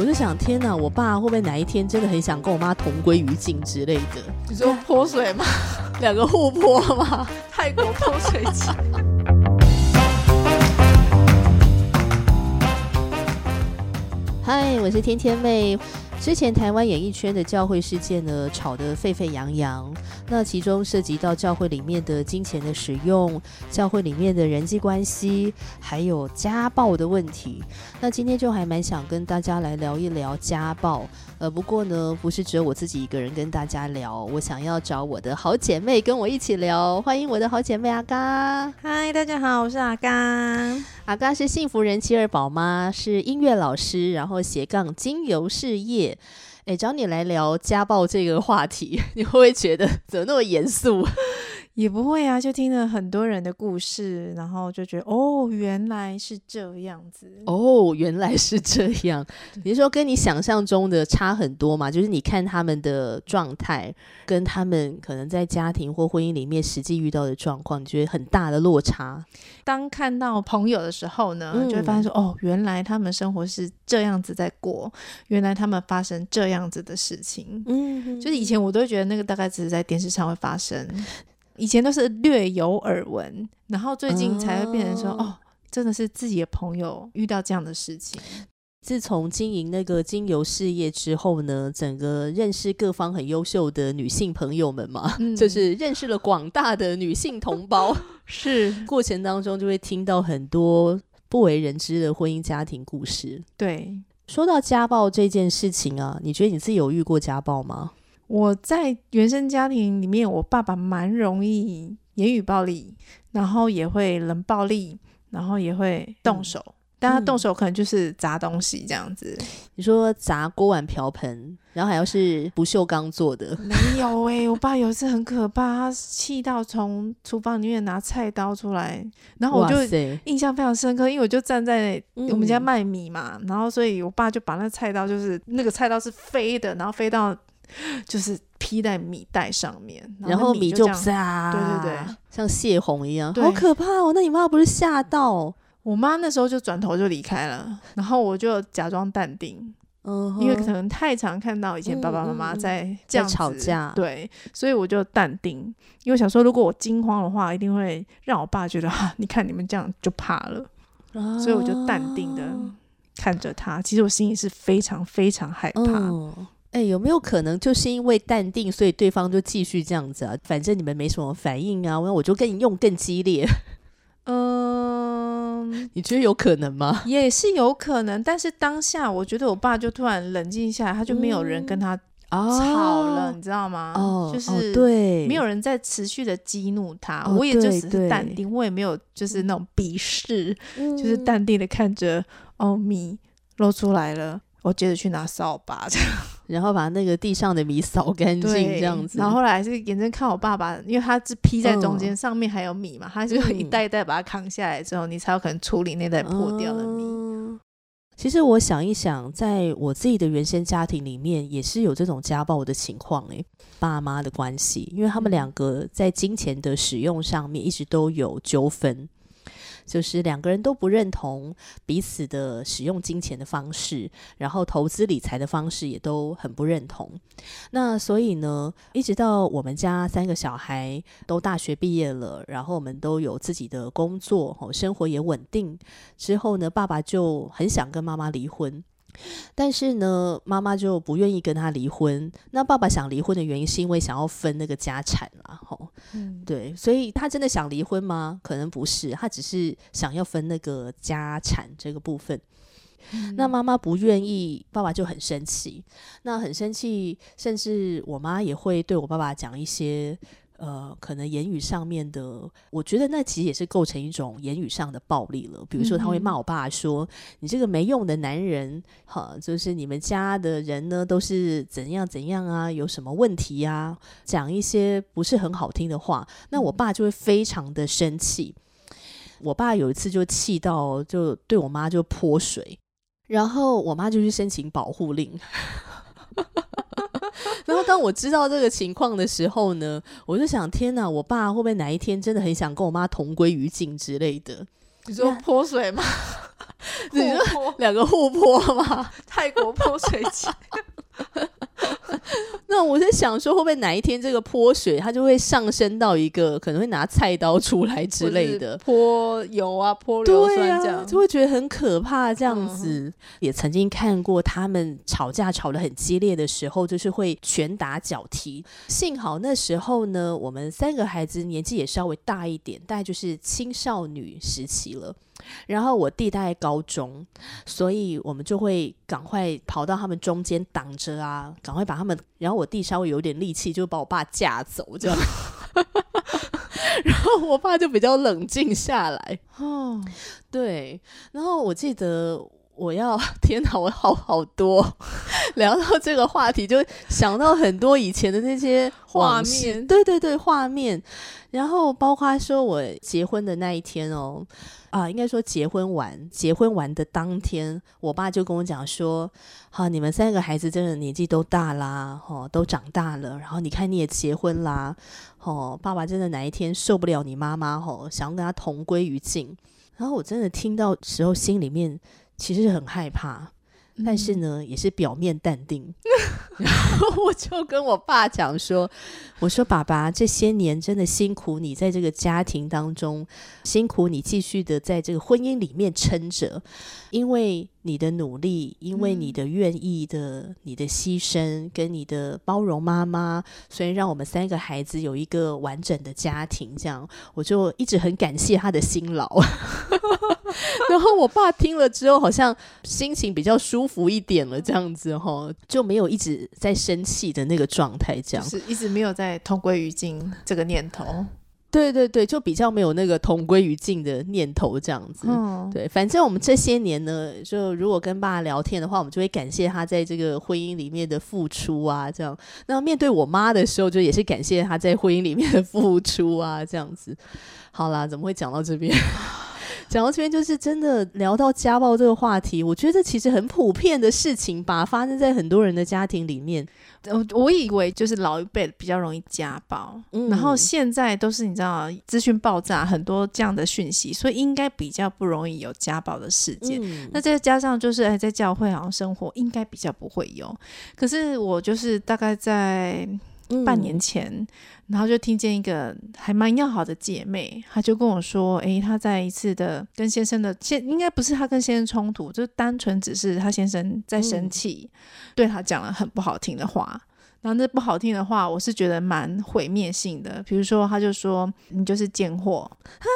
我就想，天哪，我爸会不会哪一天真的很想跟我妈同归于尽之类的？你说泼水吗？两个互泼吗？泰国泼水节。嗨，我是天天妹。之前台湾演艺圈的教会事件呢，吵得沸沸扬扬。那其中涉及到教会里面的金钱的使用，教会里面的人际关系，还有家暴的问题。那今天就还蛮想跟大家来聊一聊家暴。呃，不过呢，不是只有我自己一个人跟大家聊，我想要找我的好姐妹跟我一起聊。欢迎我的好姐妹阿嘎。嗨，大家好，我是阿嘎。阿嘎是幸福人妻儿宝妈，是音乐老师，然后斜杠精油事业。哎，找你来聊家暴这个话题，你会不会觉得怎么那么严肃？也不会啊，就听了很多人的故事，然后就觉得哦，原来是这样子。哦，原来是这样。你说跟你想象中的差很多嘛？就是你看他们的状态，跟他们可能在家庭或婚姻里面实际遇到的状况，你觉得很大的落差。当看到朋友的时候呢，就会发现说，哦，原来他们生活是这样子在过，原来他们发生这样子的事情。嗯，就是以前我都觉得那个大概只是在电视上会发生。以前都是略有耳闻，然后最近才会变成说，哦，真的是自己的朋友遇到这样的事情。自从经营那个精油事业之后呢，整个认识各方很优秀的女性朋友们嘛，就是认识了广大的女性同胞。是过程当中就会听到很多不为人知的婚姻家庭故事。对，说到家暴这件事情啊，你觉得你自己有遇过家暴吗？我在原生家庭里面，我爸爸蛮容易言语暴力，然后也会冷暴力，然后也会动手。但他动手可能就是砸东西这样子。你说砸锅碗瓢盆，然后还要是不锈钢做的？没有哎，我爸有一次很可怕，他气到从厨房里面拿菜刀出来，然后我就印象非常深刻，因为我就站在我们家卖米嘛，然后所以我爸就把那菜刀就是那个菜刀是飞的，然后飞到。就是披在米袋上面，然后米就炸，对对对，像泄洪一样，好可怕哦！那你妈不是吓到？我妈那时候就转头就离开了，然后我就假装淡定，嗯，因为可能太常看到以前爸爸妈妈在这样吵架，对，所以我就淡定，因为想说如果我惊慌的话，一定会让我爸觉得哈，你看你们这样就怕了，所以我就淡定的看着他，其实我心里是非常非常害怕。哎，有没有可能就是因为淡定，所以对方就继续这样子啊？反正你们没什么反应啊，那我就跟你用更激烈。嗯，你觉得有可能吗？也是有可能，但是当下我觉得我爸就突然冷静下来，他就没有人跟他吵了，你知道吗？哦，就是对，没有人在持续的激怒他，我也就只是淡定，我也没有就是那种鄙视，就是淡定的看着哦米露出来了，我接着去拿扫把这样。然后把那个地上的米扫干净，这样子。然后后来是眼睁看我爸爸，因为他是披在中间，上面还有米嘛，他就一袋一袋把它扛下来之后，你才有可能处理那袋破掉的米。其实我想一想，在我自己的原生家庭里面，也是有这种家暴的情况诶，爸妈的关系，因为他们两个在金钱的使用上面一直都有纠纷。就是两个人都不认同彼此的使用金钱的方式，然后投资理财的方式也都很不认同。那所以呢，一直到我们家三个小孩都大学毕业了，然后我们都有自己的工作，生活也稳定之后呢，爸爸就很想跟妈妈离婚。但是呢，妈妈就不愿意跟他离婚。那爸爸想离婚的原因是因为想要分那个家产啦，吼，嗯，对，所以他真的想离婚吗？可能不是，他只是想要分那个家产这个部分。那妈妈不愿意，爸爸就很生气。那很生气，甚至我妈也会对我爸爸讲一些。呃，可能言语上面的，我觉得那其实也是构成一种言语上的暴力了。比如说，他会骂我爸说：“你这个没用的男人，哈，就是你们家的人呢，都是怎样怎样啊，有什么问题呀？”讲一些不是很好听的话，那我爸就会非常的生气。我爸有一次就气到，就对我妈就泼水，然后我妈就去申请保护令。然后当我知道这个情况的时候呢，我就想：天哪，我爸会不会哪一天真的很想跟我妈同归于尽之类的？你说泼水吗？你说两个互泼吗？泰国泼水节。那我在想说，会不会哪一天这个泼水，它就会上升到一个可能会拿菜刀出来之类的，泼油啊，泼硫酸这样，就会觉得很可怕。这样子也曾经看过他们吵架吵得很激烈的时候，就是会拳打脚踢。幸好那时候呢，我们三个孩子年纪也稍微大一点，大概就是青少女时期了。然后我弟大概高中，所以我们就会赶快跑到他们中间挡着啊，赶快把他们。然后我弟稍微有点力气，就把我爸架走这样。然后我爸就比较冷静下来。哦，对。然后我记得我要 天哪，我好好多 聊到这个话题，就想到很多以前的那些画面。对对对，画面。然后包括说我结婚的那一天哦。啊，应该说结婚完，结婚完的当天，我爸就跟我讲说：“好，你们三个孩子真的年纪都大啦，哦，都长大了。然后你看你也结婚啦，哦，爸爸真的哪一天受不了你妈妈，哦，想要跟他同归于尽。然后我真的听到时候，心里面其实很害怕。”但是呢，也是表面淡定。然后我就跟我爸讲说：“我说爸爸，这些年真的辛苦你在这个家庭当中，辛苦你继续的在这个婚姻里面撑着，因为。”你的努力，因为你的愿意的，你的牺牲跟你的包容，妈妈，所以让我们三个孩子有一个完整的家庭。这样，我就一直很感谢他的辛劳。然后我爸听了之后，好像心情比较舒服一点了，这样子哈，就没有一直在生气的那个状态，这样是一直没有在同归于尽这个念头。对对对，就比较没有那个同归于尽的念头这样子。嗯，对，反正我们这些年呢，就如果跟爸聊天的话，我们就会感谢他在这个婚姻里面的付出啊，这样。那面对我妈的时候，就也是感谢他在婚姻里面的付出啊，这样子。好啦，怎么会讲到这边？讲到这边，就是真的聊到家暴这个话题，我觉得其实很普遍的事情吧，发生在很多人的家庭里面。我我以为就是老一辈比较容易家暴，然后现在都是你知道资讯爆炸，很多这样的讯息，所以应该比较不容易有家暴的事件。那再加上就是哎，在教会好像生活应该比较不会有。可是我就是大概在。半年前，然后就听见一个还蛮要好的姐妹，她就跟我说：“诶，她在一次的跟先生的先，应该不是她跟先生冲突，就单纯只是她先生在生气，对她讲了很不好听的话。然后那不好听的话，我是觉得蛮毁灭性的。比如说，他就说你就是贱货哈，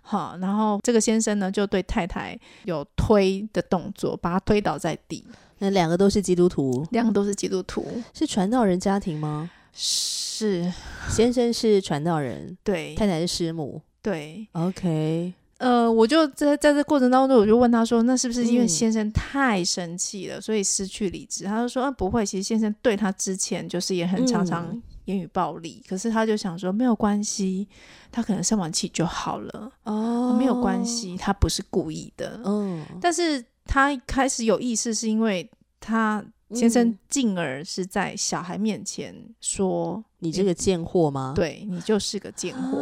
好，然后这个先生呢就对太太有推的动作，把她推倒在地。那两个都是基督徒，两个都是基督徒，是传道人家庭吗？”是，先生是传道人，对，太太是师母，对，OK，呃，我就在在这过程当中，我就问他说，那是不是因为先生太生气了，所以失去理智？他就说，啊，不会，其实先生对他之前就是也很常常言语暴力，可是他就想说没有关系，他可能生完气就好了，哦，没有关系，他不是故意的，嗯，但是他开始有意识是因为他。先生进而是在小孩面前说：“你这个贱货吗？对你就是个贱货，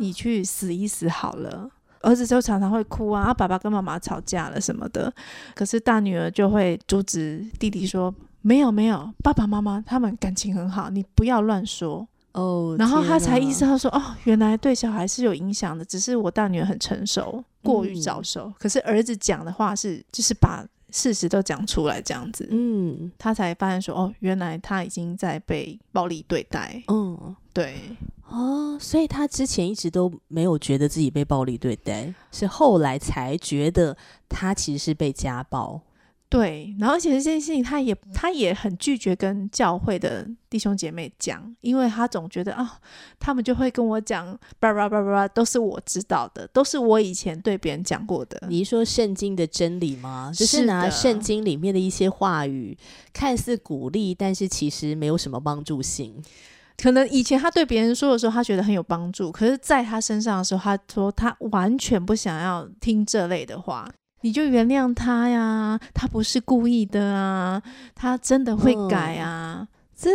你去死一死好了。”儿子就常常会哭啊，爸爸跟妈妈吵架了什么的，可是大女儿就会阻止弟弟说：“没有没有，爸爸妈妈他们感情很好，你不要乱说哦。”然后他才意识到说：“哦，原来对小孩是有影响的，只是我大女儿很成熟，过于早熟。可是儿子讲的话是，就是把。”事实都讲出来，这样子，嗯，他才发现说，哦，原来他已经在被暴力对待，嗯，对，哦，所以他之前一直都没有觉得自己被暴力对待，是后来才觉得他其实是被家暴。对，然后而且这件事情，他也他也很拒绝跟教会的弟兄姐妹讲，因为他总觉得啊，他们就会跟我讲，叭叭叭叭，都是我知道的，都是我以前对别人讲过的。你说圣经的真理吗？就是拿圣经里面的一些话语，看似鼓励，但是其实没有什么帮助性。可能以前他对别人说的时候，他觉得很有帮助，可是在他身上的时候，他说他完全不想要听这类的话。你就原谅他呀，他不是故意的啊，他真的会改啊。这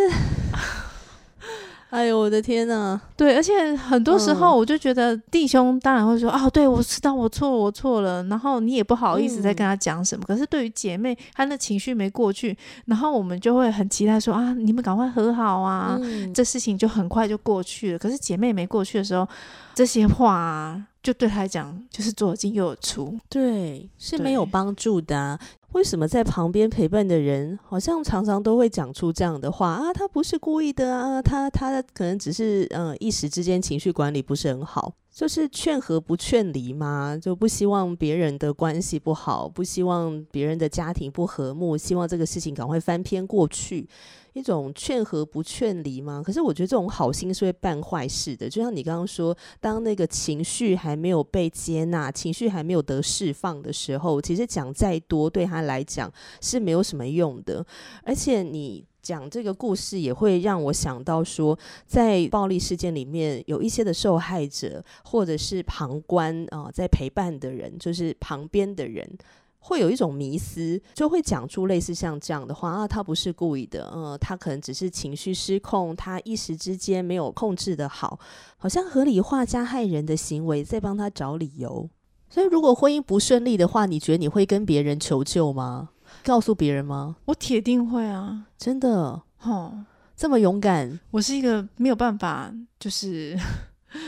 哎呦，我的天呐！对，而且很多时候我就觉得弟兄当然会说：“哦，对我知道我错，我错了。”然后你也不好意思再跟他讲什么。可是对于姐妹，她那情绪没过去，然后我们就会很期待说：“啊，你们赶快和好啊！”这事情就很快就过去了。可是姐妹没过去的时候，这些话就对他来讲就是左进右出，对，是没有帮助的。为什么在旁边陪伴的人，好像常常都会讲出这样的话啊？他不是故意的啊，他他可能只是嗯一时之间情绪管理不是很好，就是劝和不劝离嘛，就不希望别人的关系不好，不希望别人的家庭不和睦，希望这个事情赶快翻篇过去。一种劝和不劝离吗？可是我觉得这种好心是会办坏事的。就像你刚刚说，当那个情绪还没有被接纳，情绪还没有得释放的时候，其实讲再多对他来讲是没有什么用的。而且你讲这个故事也会让我想到说，在暴力事件里面有一些的受害者，或者是旁观啊，在陪伴的人，就是旁边的人。会有一种迷思，就会讲出类似像这样的话啊，他不是故意的，嗯，他可能只是情绪失控，他一时之间没有控制的好，好像合理化加害人的行为，在帮他找理由。所以，如果婚姻不顺利的话，你觉得你会跟别人求救吗？告诉别人吗？我铁定会啊，真的，哦，这么勇敢，我是一个没有办法，就是。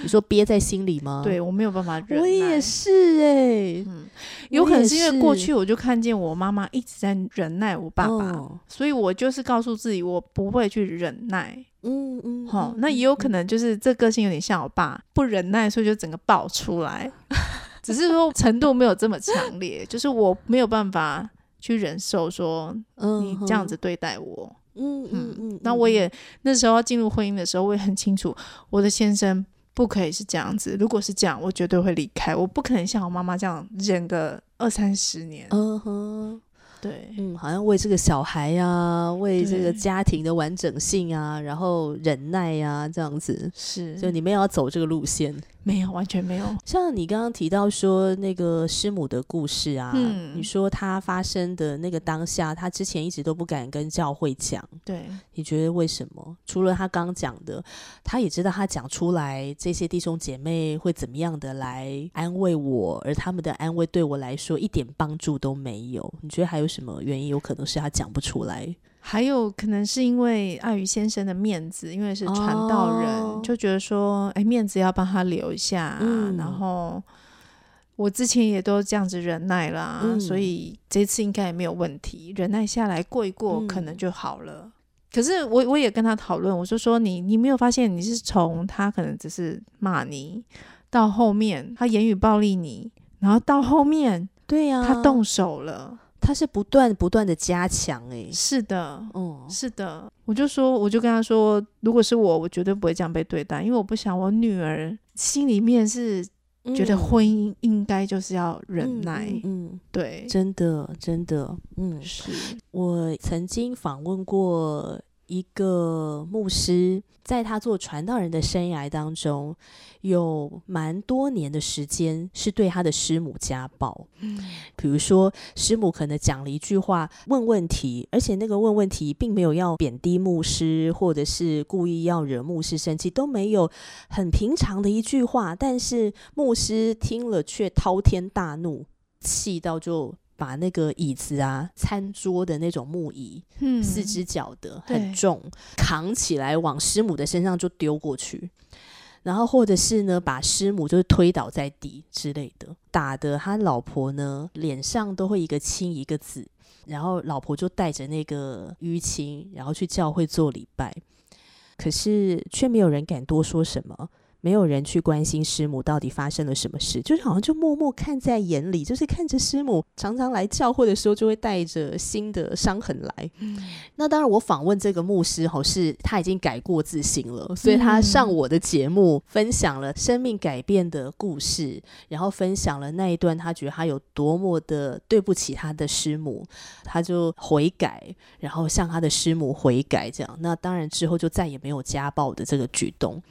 你说憋在心里吗？对我没有办法忍。我也是哎，嗯，有可能是因为过去我就看见我妈妈一直在忍耐我爸爸，所以我就是告诉自己我不会去忍耐。嗯嗯，好，那也有可能就是这个性有点像我爸，不忍耐，所以就整个爆出来。只是说程度没有这么强烈，就是我没有办法去忍受说你这样子对待我。嗯嗯嗯，那我也那时候要进入婚姻的时候，我也很清楚我的先生。不可以是这样子，如果是这样，我绝对会离开。我不可能像我妈妈这样忍个二三十年。嗯哼。对，嗯，好像为这个小孩呀，为这个家庭的完整性啊，然后忍耐呀，这样子是，就你们要走这个路线，没有，完全没有。像你刚刚提到说那个师母的故事啊，你说他发生的那个当下，他之前一直都不敢跟教会讲，对，你觉得为什么？除了他刚讲的，他也知道他讲出来，这些弟兄姐妹会怎么样的来安慰我，而他们的安慰对我来说一点帮助都没有。你觉得还有？什么原因？有可能是他讲不出来，还有可能是因为碍于先生的面子，因为是传道人，就觉得说，哎，面子要帮他留下。然后我之前也都这样子忍耐啦，所以这次应该也没有问题，忍耐下来过一过，可能就好了。可是我我也跟他讨论，我就说你你没有发现你是从他可能只是骂你，到后面他言语暴力你，然后到后面对呀，他动手了。他是不断不断的加强，哎，是的，嗯，是的，我就说，我就跟他说，如果是我，我绝对不会这样被对待，因为我不想我女儿心里面是觉得婚姻应该就是要忍耐，嗯，对，真的，真的，嗯，是。我曾经访问过。一个牧师，在他做传道人的生涯当中，有蛮多年的时间是对他的师母家暴。嗯，比如说师母可能讲了一句话，问问题，而且那个问问题并没有要贬低牧师，或者是故意要惹牧师生气，都没有，很平常的一句话，但是牧师听了却滔天大怒，气到就。把那个椅子啊，餐桌的那种木椅，嗯，四只脚的很重，扛起来往师母的身上就丢过去，然后或者是呢，把师母就是推倒在地之类的，打的他老婆呢脸上都会一个青一个紫，然后老婆就带着那个淤青，然后去教会做礼拜，可是却没有人敢多说什么。没有人去关心师母到底发生了什么事，就是好像就默默看在眼里，就是看着师母常常来教会的时候，就会带着新的伤痕来。那当然，我访问这个牧师，吼是他已经改过自新了，所以他上我的节目，分享了生命改变的故事，然后分享了那一段他觉得他有多么的对不起他的师母，他就悔改，然后向他的师母悔改，这样。那当然之后就再也没有家暴的这个举动。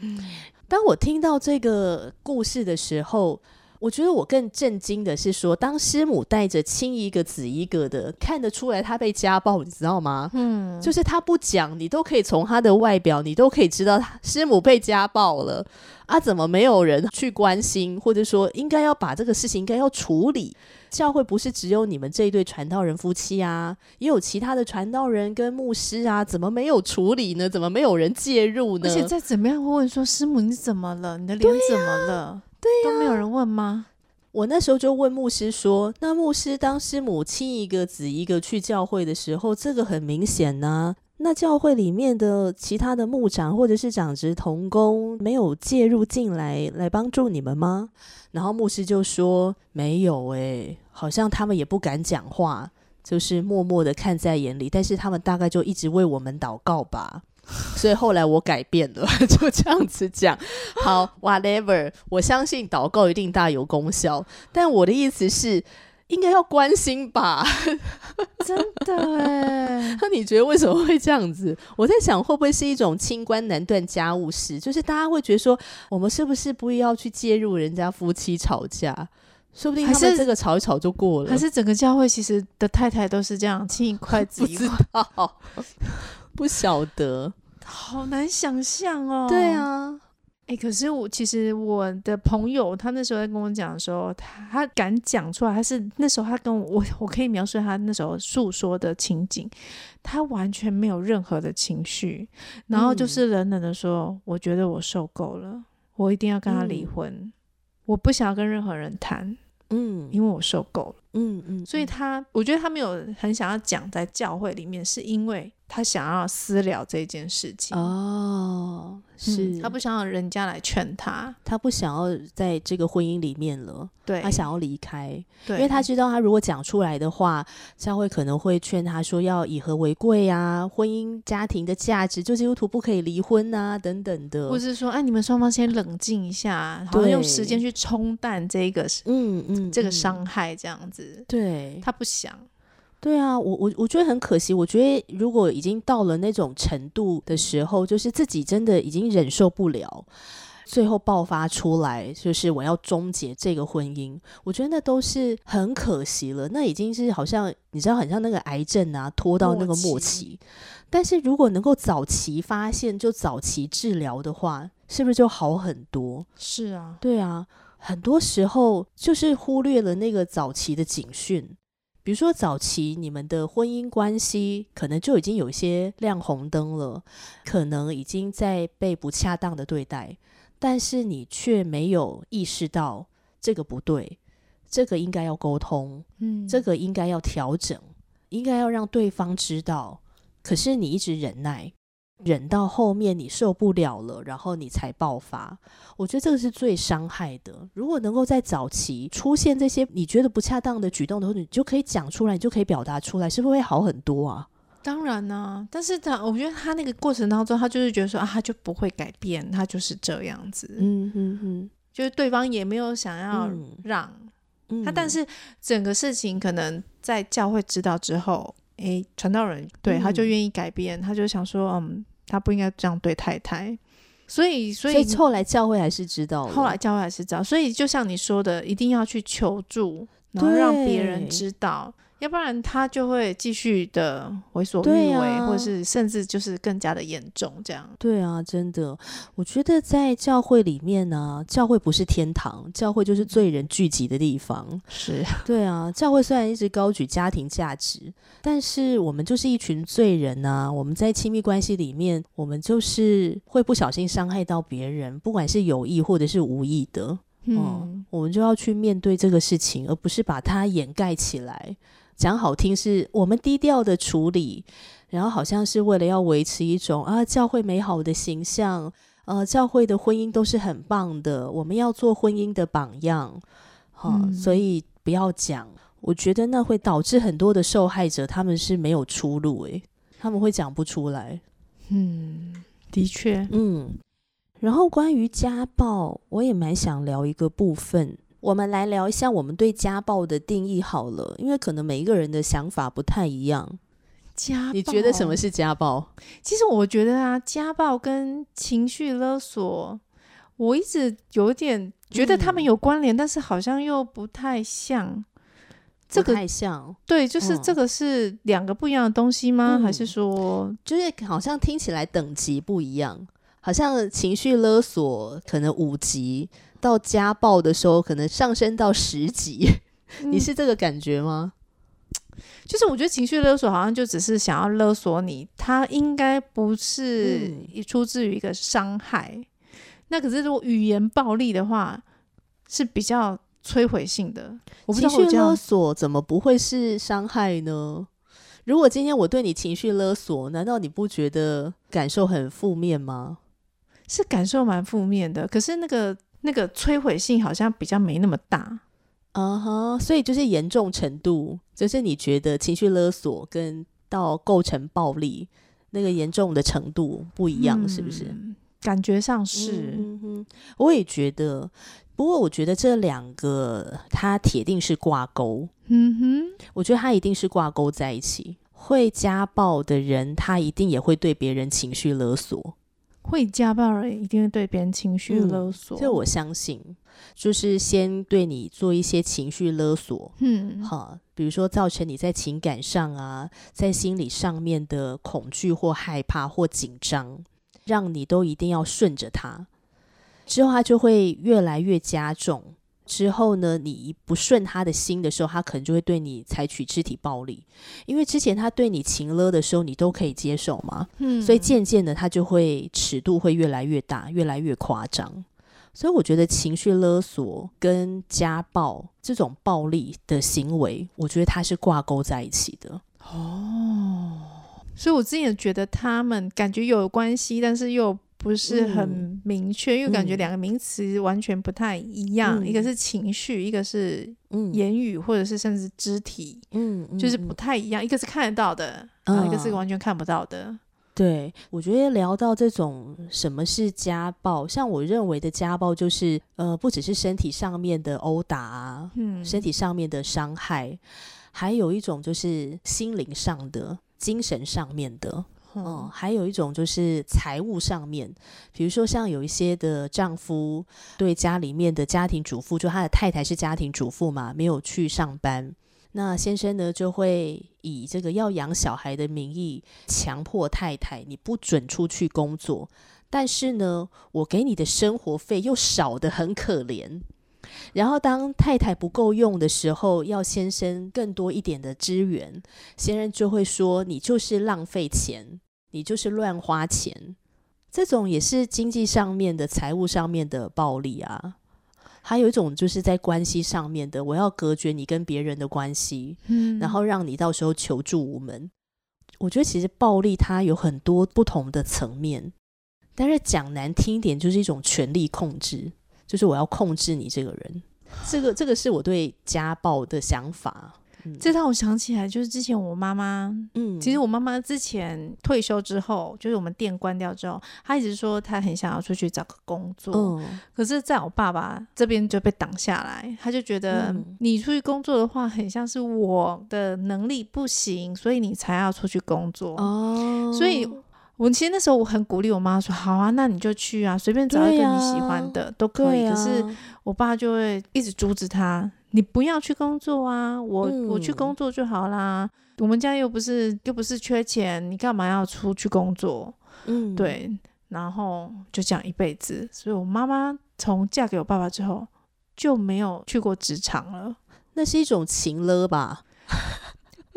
当我听到这个故事的时候，我觉得我更震惊的是说，当师母带着亲一个子一个的，看得出来他被家暴，你知道吗？嗯，就是他不讲，你都可以从他的外表，你都可以知道师母被家暴了啊！怎么没有人去关心，或者说应该要把这个事情应该要处理？教会不是只有你们这一对传道人夫妻啊，也有其他的传道人跟牧师啊，怎么没有处理呢？怎么没有人介入呢？而且再怎么样会问说师母你怎么了？你的脸怎么了？对呀，都没有人问吗？我那时候就问牧师说：“那牧师当师母亲一个子一个去教会的时候，这个很明显呢。那教会里面的其他的牧长或者是长职同工没有介入进来来帮助你们吗？”然后牧师就说：“没有诶，好像他们也不敢讲话，就是默默的看在眼里，但是他们大概就一直为我们祷告吧。” 所以后来我改变了，就这样子讲。好，whatever，我相信祷告一定大有功效。但我的意思是，应该要关心吧？真的哎。那你觉得为什么会这样子？我在想，会不会是一种清官难断家务事？就是大家会觉得说，我们是不是不要去介入人家夫妻吵架？说不定他们这个吵一吵就过了。还是整个教会其实的太太都是这样，亲一筷子一块。不晓得。好难想象哦。对啊，哎，可是我其实我的朋友，他那时候在跟我讲的时候，他他敢讲出来，他是那时候他跟我，我我可以描述他那时候诉说的情景，他完全没有任何的情绪，然后就是冷冷的说：“我觉得我受够了，我一定要跟他离婚，我不想要跟任何人谈，嗯，因为我受够了，嗯嗯。”所以他，我觉得他没有很想要讲在教会里面，是因为。他想要私了这件事情。哦，是。他不想要人家来劝他，他不想要在这个婚姻里面了，对。他想要离开，对，因为他知道他如果讲出来的话，教会可能会劝他说要以和为贵啊，婚姻家庭的价值，就基督徒不可以离婚啊，等等的，或是说，哎，你们双方先冷静一下，然后用时间去冲淡这个，嗯嗯，这个伤害，这样子，对。他不想。对啊，我我我觉得很可惜。我觉得如果已经到了那种程度的时候，就是自己真的已经忍受不了，最后爆发出来，就是我要终结这个婚姻。我觉得那都是很可惜了。那已经是好像你知道，很像那个癌症啊，拖到那个末期。但是如果能够早期发现，就早期治疗的话，是不是就好很多？是啊，对啊，很多时候就是忽略了那个早期的警讯。比如说，早期你们的婚姻关系可能就已经有一些亮红灯了，可能已经在被不恰当的对待，但是你却没有意识到这个不对，这个应该要沟通，嗯，这个应该要调整，应该要让对方知道，可是你一直忍耐。忍到后面你受不了了，然后你才爆发。我觉得这个是最伤害的。如果能够在早期出现这些你觉得不恰当的举动的时候，你就可以讲出来，你就可以表达出来，是不是会好很多啊？当然呢，但是他我觉得他那个过程当中，他就是觉得说啊，他就不会改变，他就是这样子。嗯嗯嗯，就是对方也没有想要让他，但是整个事情可能在教会知道之后，诶，传道人对他就愿意改变，他就想说，嗯。他不应该这样对太太，所以所以后来教会还是知道，后来教会还是知道，所以就像你说的，一定要去求助，然后让别人知道。要不然他就会继续的为所欲为，或者是甚至就是更加的严重这样。对啊，真的，我觉得在教会里面呢，教会不是天堂，教会就是罪人聚集的地方。是对啊，教会虽然一直高举家庭价值，但是我们就是一群罪人呐。我们在亲密关系里面，我们就是会不小心伤害到别人，不管是有意或者是无意的。嗯，我们就要去面对这个事情，而不是把它掩盖起来。讲好听是我们低调的处理，然后好像是为了要维持一种啊教会美好的形象，呃教会的婚姻都是很棒的，我们要做婚姻的榜样，好，所以不要讲，我觉得那会导致很多的受害者他们是没有出路，诶，他们会讲不出来，嗯，的确，嗯，然后关于家暴，我也蛮想聊一个部分。我们来聊一下我们对家暴的定义好了，因为可能每一个人的想法不太一样。家，你觉得什么是家暴？其实我觉得啊，家暴跟情绪勒索，我一直有点觉得他们有关联，但是好像又不太像。这个太像，对，就是这个是两个不一样的东西吗？还是说，就是好像听起来等级不一样？好像情绪勒索可能五级，到家暴的时候可能上升到十级，你是这个感觉吗？就是我觉得情绪勒索好像就只是想要勒索你，他应该不是出自于一个伤害。那可是如果语言暴力的话，是比较。摧毁性的情绪勒索怎么不会是伤害呢？如果今天我对你情绪勒索，难道你不觉得感受很负面吗？是感受蛮负面的，可是那个那个摧毁性好像比较没那么大啊哈，所以就是严重程度，就是你觉得情绪勒索跟到构成暴力那个严重的程度不一样，是不是？感觉上是，我也觉得。不过，我觉得这两个它铁定是挂钩。嗯哼，我觉得它一定是挂钩在一起。会家暴的人，他一定也会对别人情绪勒索。会家暴的人一定会对别人情绪勒索。这我相信，就是先对你做一些情绪勒索。嗯，好，比如说造成你在情感上啊，在心理上面的恐惧或害怕或紧张，让你都一定要顺着他。之后他就会越来越加重。之后呢，你不顺他的心的时候，他可能就会对你采取肢体暴力。因为之前他对你情勒的时候，你都可以接受嘛。嗯，所以渐渐的，他就会尺度会越来越大，越来越夸张。所以我觉得情绪勒索跟家暴这种暴力的行为，我觉得它是挂钩在一起的。哦，所以我之前觉得他们感觉有关系，但是又。不是很明确，因为感觉两个名词完全不太一样，一个是情绪，一个是言语，或者是甚至肢体，嗯，就是不太一样。一个是看得到的，啊，一个是完全看不到的。对，我觉得聊到这种什么是家暴，像我认为的家暴，就是呃，不只是身体上面的殴打啊，嗯，身体上面的伤害，还有一种就是心灵上的、精神上面的。嗯，还有一种就是财务上面，比如说像有一些的丈夫对家里面的家庭主妇，就他的太太是家庭主妇嘛，没有去上班，那先生呢就会以这个要养小孩的名义强迫太太，你不准出去工作，但是呢，我给你的生活费又少的很可怜。然后，当太太不够用的时候，要先生更多一点的支援，先生就会说：“你就是浪费钱，你就是乱花钱。”这种也是经济上面的、财务上面的暴力啊。还有一种就是在关系上面的，我要隔绝你跟别人的关系，嗯，然后让你到时候求助无门。我觉得其实暴力它有很多不同的层面，但是讲难听一点，就是一种权力控制。就是我要控制你这个人，这个这个是我对家暴的想法。这让我想起来，就是之前我妈妈，嗯，其实我妈妈之前退休之后，就是我们店关掉之后，她一直说她很想要出去找个工作。嗯，可是在我爸爸这边就被挡下来，他就觉得你出去工作的话，很像是我的能力不行，所以你才要出去工作。哦，所以。我其实那时候我很鼓励我妈说：“好啊，那你就去啊，随便找一个你喜欢的都可以。”可是我爸就会一直阻止她：“你不要去工作啊，我我去工作就好啦。我们家又不是又不是缺钱，你干嘛要出去工作？”嗯，对。然后就这样一辈子，所以我妈妈从嫁给我爸爸之后就没有去过职场了。那是一种情了吧？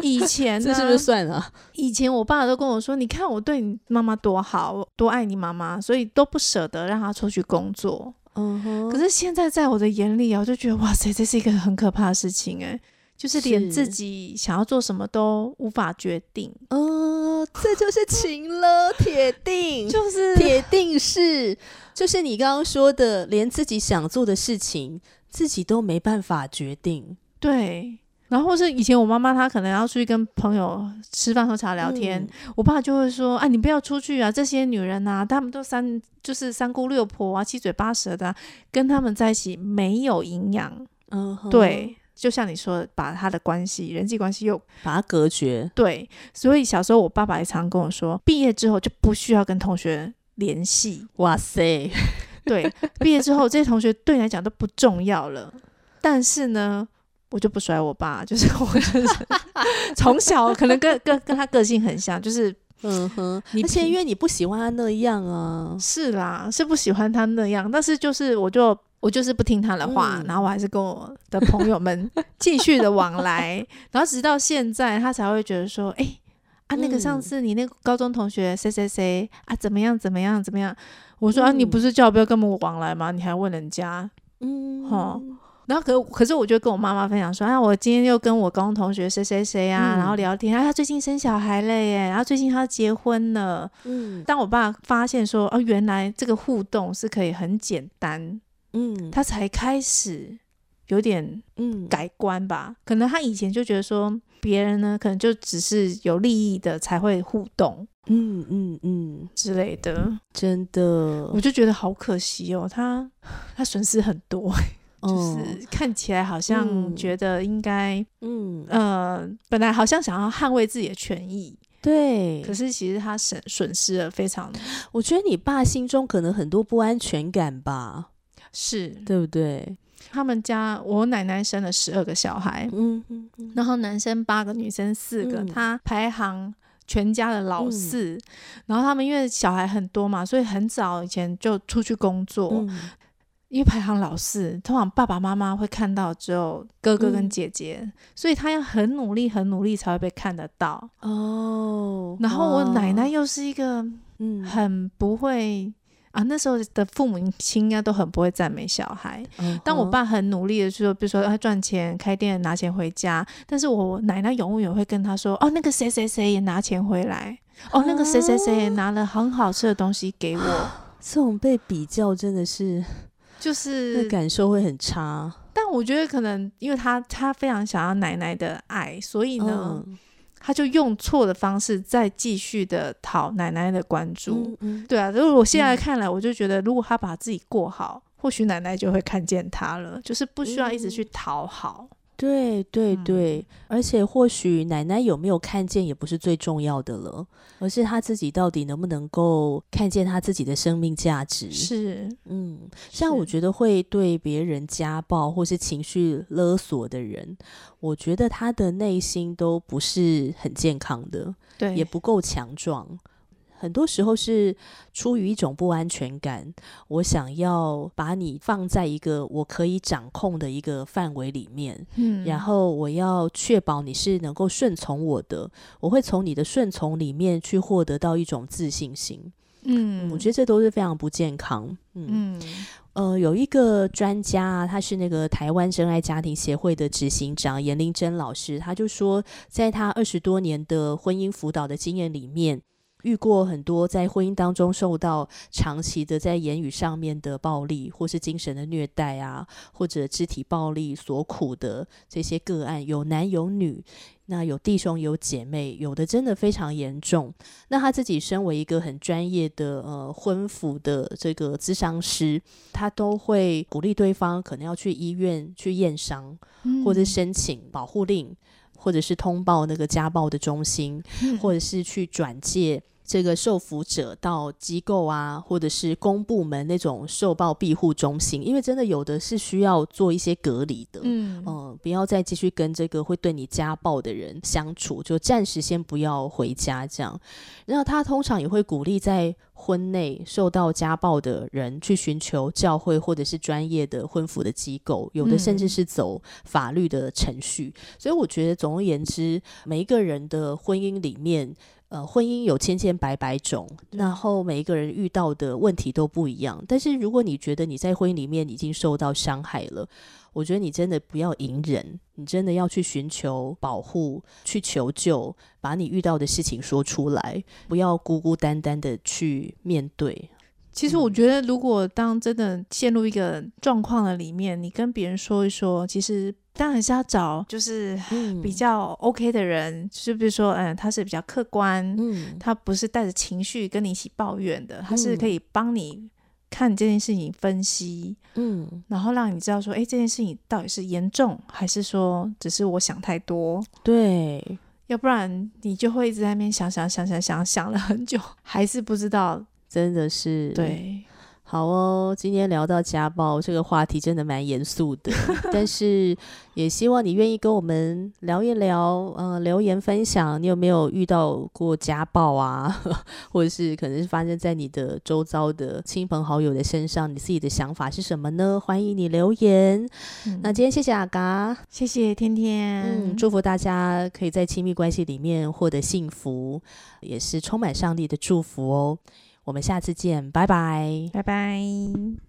以前这是不是算了？以前我爸都跟我说：“你看我对你妈妈多好，多爱你妈妈，所以都不舍得让她出去工作。”嗯哼。可是现在在我的眼里啊，我就觉得哇塞，这是一个很可怕的事情哎，就是连自己想要做什么都无法决定。嗯，这就是 情了，铁定 就是铁定是，就是你刚刚说的，连自己想做的事情自己都没办法决定。对。然后是以前我妈妈她可能要出去跟朋友吃饭喝茶聊天，我爸就会说：“啊，你不要出去啊！这些女人呐，她们都三就是三姑六婆啊，七嘴八舌的，跟他们在一起没有营养。”嗯，对，就像你说，把他的关系、人际关系又把它隔绝。对，所以小时候我爸爸也常跟我说，毕业之后就不需要跟同学联系。哇塞！对，毕业之后这些同学对你来讲都不重要了。但是呢，我就不甩我爸，就是我就是 从小可能跟跟跟他个性很像，就是嗯哼，而且因为你不喜欢他那样啊，是啦，是不喜欢他那样，但是就是我就我就是不听他的话，然后我还是跟我的朋友们 继续的往来，然后直到现在他才会觉得说，哎啊，那个上次你那个高中同学谁谁谁啊，怎么样怎么样怎么样？我说啊，你不是叫我不要跟我往来吗？你还问人家，嗯，哈。然后可可是我就跟我妈妈分享说，啊，我今天又跟我高中同学谁谁谁啊，然后聊天，啊，他最近生小孩了耶，然后最近他结婚了。嗯，当我爸发现说，哦，原来这个互动是可以很简单，嗯，他才开始有点嗯改观吧。可能他以前就觉得说，别人呢可能就只是有利益的才会互动，嗯嗯嗯之类的。真的，我就觉得好可惜哦，他他损失很多。就是看起来好像觉得应该，嗯呃，本来好像想要捍卫自己的权益，对，可是其实他损损失了非常。我觉得你爸心中可能很多不安全感吧，是对不对？他们家我奶奶生了十二个小孩，嗯嗯，然后男生八个，女生四个，他排行全家的老四。然后他们因为小孩很多嘛，所以很早以前就出去工作。因为排行老四，通常爸爸妈妈会看到只有哥哥跟姐姐，所以他要很努力、很努力才会被看得到哦。然后我奶奶又是一个嗯很不会啊，那时候的父母亲应该都很不会赞美小孩。但我爸很努力的说，比如说他赚钱开店拿钱回家，但是我奶奶永远会跟他说：“哦，那个谁谁谁也拿钱回来，哦，那个谁谁谁也拿了很好吃的东西给我。”这种被比较真的是。就是那感受会很差，但我觉得可能因为他他非常想要奶奶的爱，所以呢，他就用错的方式再继续的讨奶奶的关注。对啊，如果我现在看来，我就觉得如果他把自己过好，或许奶奶就会看见他了，就是不需要一直去讨好。对对对，而且或许奶奶有没有看见也不是最重要的了，而是他自己到底能不能够看见他自己的生命价值。是，嗯，像我觉得会对别人家暴或是情绪勒索的人，我觉得他的内心都不是很健康的，对，也不够强壮。很多时候是出于一种不安全感，我想要把你放在一个我可以掌控的一个范围里面，嗯，然后我要确保你是能够顺从我的，我会从你的顺从里面去获得到一种自信心，嗯，我觉得这都是非常不健康，嗯，呃，有一个专家，他是那个台湾真爱家庭协会的执行长严玲珍老师，他就说，在他二十多年的婚姻辅导的经验里面。遇过很多在婚姻当中受到长期的在言语上面的暴力，或是精神的虐待啊，或者肢体暴力所苦的这些个案，有男有女，那有弟兄有姐妹，有的真的非常严重。那他自己身为一个很专业的呃婚辅的这个咨商师，他都会鼓励对方可能要去医院去验伤，或者申请保护令，或者是通报那个家暴的中心，或者是去转介。这个受扶者到机构啊，或者是公部门那种受暴庇护中心，因为真的有的是需要做一些隔离的，嗯嗯，不要再继续跟这个会对你家暴的人相处，就暂时先不要回家这样。然后他通常也会鼓励在婚内受到家暴的人去寻求教会或者是专业的婚服的机构，有的甚至是走法律的程序。所以我觉得，总而言之，每一个人的婚姻里面。呃，婚姻有千千百百种，然后每一个人遇到的问题都不一样。但是如果你觉得你在婚姻里面已经受到伤害了，我觉得你真的不要隐忍，你真的要去寻求保护，去求救，把你遇到的事情说出来，不要孤孤单单的去面对。其实我觉得，如果当真的陷入一个状况的里面，你跟别人说一说，其实当然是要找就是比较 OK 的人，就比如说，嗯，他是比较客观，嗯，他不是带着情绪跟你一起抱怨的，他是可以帮你看这件事情分析，嗯，然后让你知道说，哎，这件事情到底是严重还是说只是我想太多？对，要不然你就会一直在那边想想想想想想了很久，还是不知道。真的是对，好哦，今天聊到家暴这个话题，真的蛮严肃的，但是也希望你愿意跟我们聊一聊，嗯，留言分享，你有没有遇到过家暴啊？或者是可能是发生在你的周遭的亲朋好友的身上，你自己的想法是什么呢？欢迎你留言。那今天谢谢阿嘎，谢谢天天，嗯，祝福大家可以在亲密关系里面获得幸福，也是充满上帝的祝福哦。我们下次见，拜拜，拜拜。